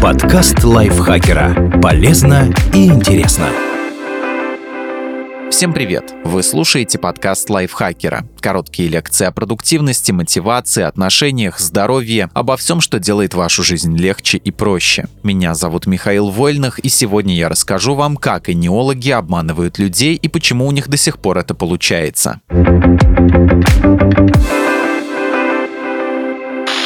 Подкаст лайфхакера. Полезно и интересно. Всем привет! Вы слушаете подкаст лайфхакера. Короткие лекции о продуктивности, мотивации, отношениях, здоровье, обо всем, что делает вашу жизнь легче и проще. Меня зовут Михаил Вольных, и сегодня я расскажу вам, как энеологи обманывают людей и почему у них до сих пор это получается.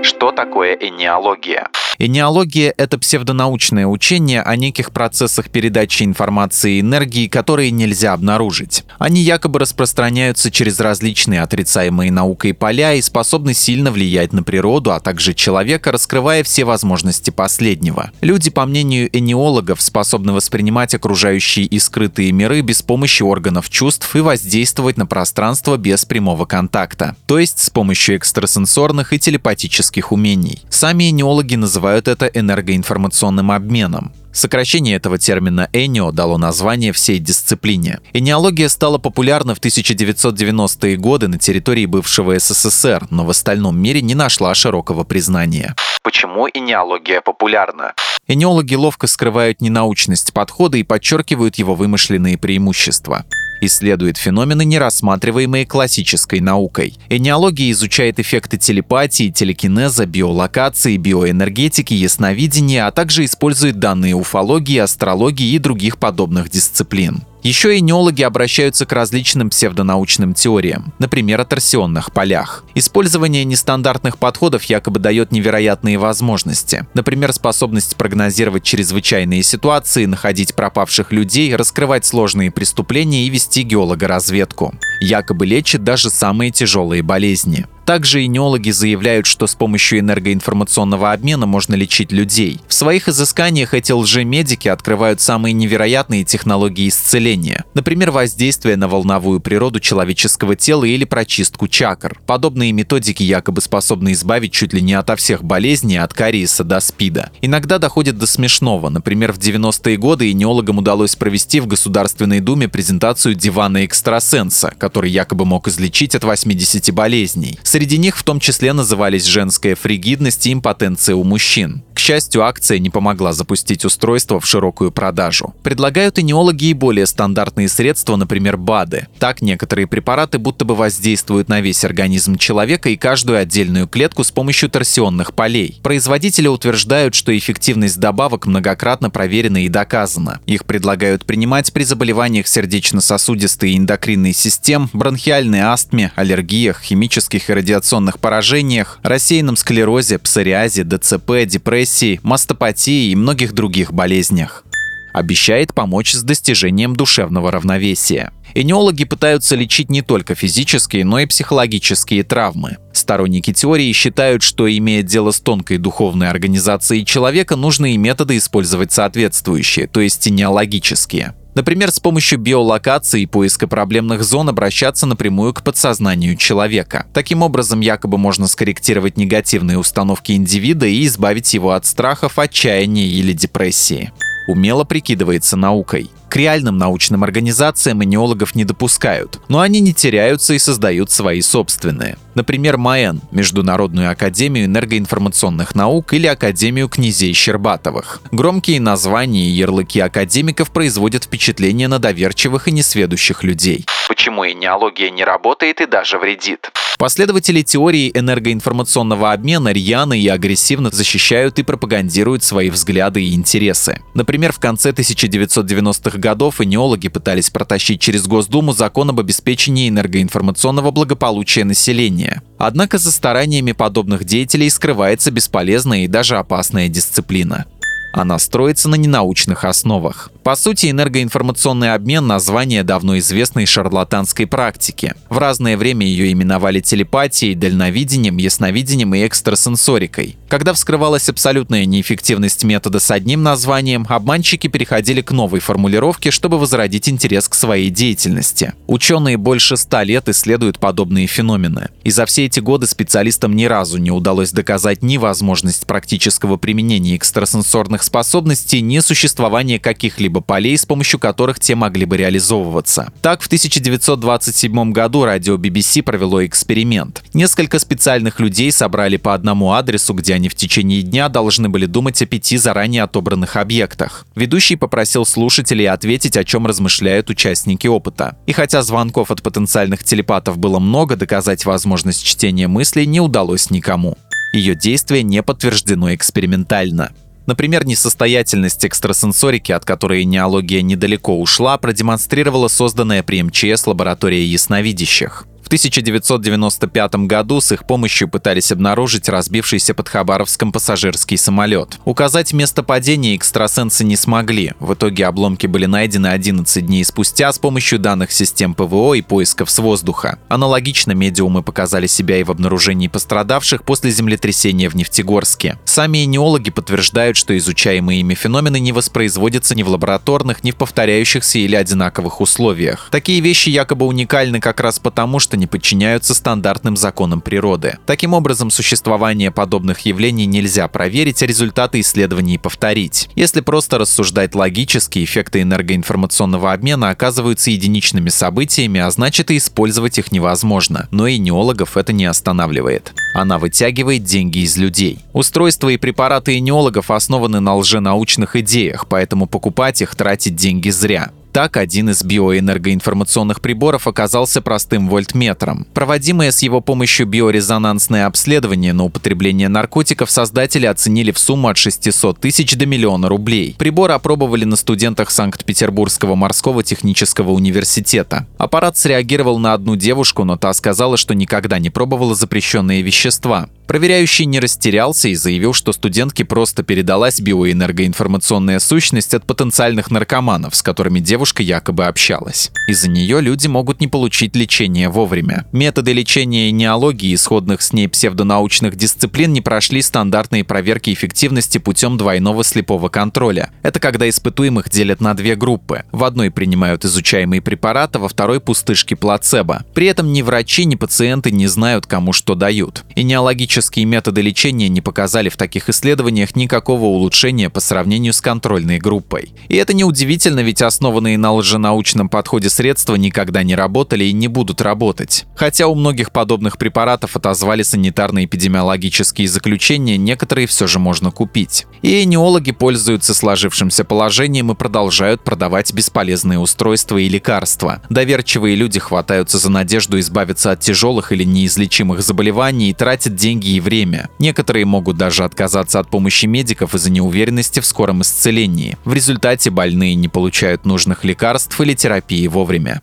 Что такое энеология? Энеология — это псевдонаучное учение о неких процессах передачи информации и энергии, которые нельзя обнаружить. Они якобы распространяются через различные отрицаемые наукой поля и способны сильно влиять на природу, а также человека, раскрывая все возможности последнего. Люди, по мнению энеологов, способны воспринимать окружающие и скрытые миры без помощи органов чувств и воздействовать на пространство без прямого контакта, то есть с помощью экстрасенсорных и телепатических умений. Сами энеологи называют называют это энергоинформационным обменом. Сокращение этого термина «энио» дало название всей дисциплине. Энеология стала популярна в 1990-е годы на территории бывшего СССР, но в остальном мире не нашла широкого признания. Почему энеология популярна? Энеологи ловко скрывают ненаучность подхода и подчеркивают его вымышленные преимущества исследует феномены, не рассматриваемые классической наукой. Энеология изучает эффекты телепатии, телекинеза, биолокации, биоэнергетики, ясновидения, а также использует данные уфологии, астрологии и других подобных дисциплин. Еще и неологи обращаются к различным псевдонаучным теориям, например, о торсионных полях. Использование нестандартных подходов якобы дает невероятные возможности. Например, способность прогнозировать чрезвычайные ситуации, находить пропавших людей, раскрывать сложные преступления и вести геологоразведку. Якобы лечит даже самые тяжелые болезни. Также инеологи заявляют, что с помощью энергоинформационного обмена можно лечить людей. В своих изысканиях эти лжемедики открывают самые невероятные технологии исцеления. Например, воздействие на волновую природу человеческого тела или прочистку чакр. Подобные методики якобы способны избавить чуть ли не ото всех болезней, от кариеса до СПИДа. Иногда доходит до смешного. Например, в 90-е годы инеологам удалось провести в Государственной Думе презентацию дивана экстрасенса, который якобы мог излечить от 80 болезней. Среди них в том числе назывались женская фригидность и импотенция у мужчин. Счастью, акция не помогла запустить устройство в широкую продажу. Предлагают и неологи и более стандартные средства, например, БАДы. Так, некоторые препараты будто бы воздействуют на весь организм человека и каждую отдельную клетку с помощью торсионных полей. Производители утверждают, что эффективность добавок многократно проверена и доказана. Их предлагают принимать при заболеваниях сердечно-сосудистой и эндокринной систем, бронхиальной астме, аллергиях, химических и радиационных поражениях, рассеянном склерозе, псориазе, ДЦП, депрессии, мастопатии и многих других болезнях. Обещает помочь с достижением душевного равновесия. Энеологи пытаются лечить не только физические, но и психологические травмы. Сторонники теории считают, что, имея дело с тонкой духовной организацией человека, нужно методы использовать соответствующие, то есть энеологические. Например, с помощью биолокации и поиска проблемных зон обращаться напрямую к подсознанию человека. Таким образом, якобы можно скорректировать негативные установки индивида и избавить его от страхов, отчаяния или депрессии. Умело прикидывается наукой. К реальным научным организациям энеологов не допускают, но они не теряются и создают свои собственные. Например, МАЭН – Международную академию энергоинформационных наук или Академию князей Щербатовых. Громкие названия и ярлыки академиков производят впечатление на доверчивых и несведущих людей. Почему энеология не работает и даже вредит? Последователи теории энергоинформационного обмена рьяно и агрессивно защищают и пропагандируют свои взгляды и интересы. Например, в конце 1990-х годов энеологи пытались протащить через Госдуму закон об обеспечении энергоинформационного благополучия населения. Однако за стараниями подобных деятелей скрывается бесполезная и даже опасная дисциплина. Она строится на ненаучных основах. По сути, энергоинформационный обмен – название давно известной шарлатанской практики. В разное время ее именовали телепатией, дальновидением, ясновидением и экстрасенсорикой. Когда вскрывалась абсолютная неэффективность метода с одним названием, обманщики переходили к новой формулировке, чтобы возродить интерес к своей деятельности. Ученые больше ста лет исследуют подобные феномены. И за все эти годы специалистам ни разу не удалось доказать ни возможность практического применения экстрасенсорных способностей, ни существование каких-либо каких-либо полей, с помощью которых те могли бы реализовываться. Так, в 1927 году радио BBC провело эксперимент. Несколько специальных людей собрали по одному адресу, где они в течение дня должны были думать о пяти заранее отобранных объектах. Ведущий попросил слушателей ответить, о чем размышляют участники опыта. И хотя звонков от потенциальных телепатов было много, доказать возможность чтения мыслей не удалось никому. Ее действие не подтверждено экспериментально. Например, несостоятельность экстрасенсорики, от которой неология недалеко ушла, продемонстрировала созданная при МЧС лаборатория ясновидящих. 1995 году с их помощью пытались обнаружить разбившийся под Хабаровском пассажирский самолет. Указать место падения экстрасенсы не смогли. В итоге обломки были найдены 11 дней спустя с помощью данных систем ПВО и поисков с воздуха. Аналогично медиумы показали себя и в обнаружении пострадавших после землетрясения в Нефтегорске. Сами энеологи подтверждают, что изучаемые ими феномены не воспроизводятся ни в лабораторных, ни в повторяющихся или одинаковых условиях. Такие вещи якобы уникальны как раз потому, что не подчиняются стандартным законам природы. Таким образом, существование подобных явлений нельзя проверить, а результаты исследований повторить. Если просто рассуждать логически, эффекты энергоинформационного обмена оказываются единичными событиями, а значит и использовать их невозможно. Но и неологов это не останавливает. Она вытягивает деньги из людей. Устройства и препараты энеологов основаны на лженаучных идеях, поэтому покупать их тратить деньги зря. Так, один из биоэнергоинформационных приборов оказался простым вольтметром. Проводимое с его помощью биорезонансное обследование на употребление наркотиков создатели оценили в сумму от 600 тысяч до миллиона рублей. Прибор опробовали на студентах Санкт-Петербургского морского технического университета. Аппарат среагировал на одну девушку, но та сказала, что никогда не пробовала запрещенные вещества. Проверяющий не растерялся и заявил, что студентке просто передалась биоэнергоинформационная сущность от потенциальных наркоманов, с которыми девушка якобы общалась. Из-за нее люди могут не получить лечение вовремя. Методы лечения неологии исходных с ней псевдонаучных дисциплин не прошли стандартные проверки эффективности путем двойного слепого контроля. Это когда испытуемых делят на две группы. В одной принимают изучаемые препараты, во второй пустышки плацебо. При этом ни врачи, ни пациенты не знают, кому что дают. И неологические Классические методы лечения не показали в таких исследованиях никакого улучшения по сравнению с контрольной группой. И это неудивительно, ведь основанные на лженаучном подходе средства никогда не работали и не будут работать. Хотя у многих подобных препаратов отозвали санитарно-эпидемиологические заключения, некоторые все же можно купить. И энеологи пользуются сложившимся положением и продолжают продавать бесполезные устройства и лекарства. Доверчивые люди хватаются за надежду избавиться от тяжелых или неизлечимых заболеваний и тратят деньги и время. Некоторые могут даже отказаться от помощи медиков из-за неуверенности в скором исцелении. В результате больные не получают нужных лекарств или терапии вовремя.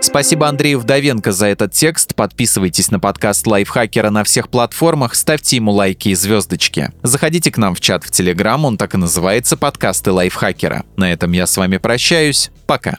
Спасибо Андрею Вдовенко за этот текст. Подписывайтесь на подкаст Лайфхакера на всех платформах, ставьте ему лайки и звездочки. Заходите к нам в чат в Телеграм, он так и называется «Подкасты Лайфхакера». На этом я с вами прощаюсь. Пока.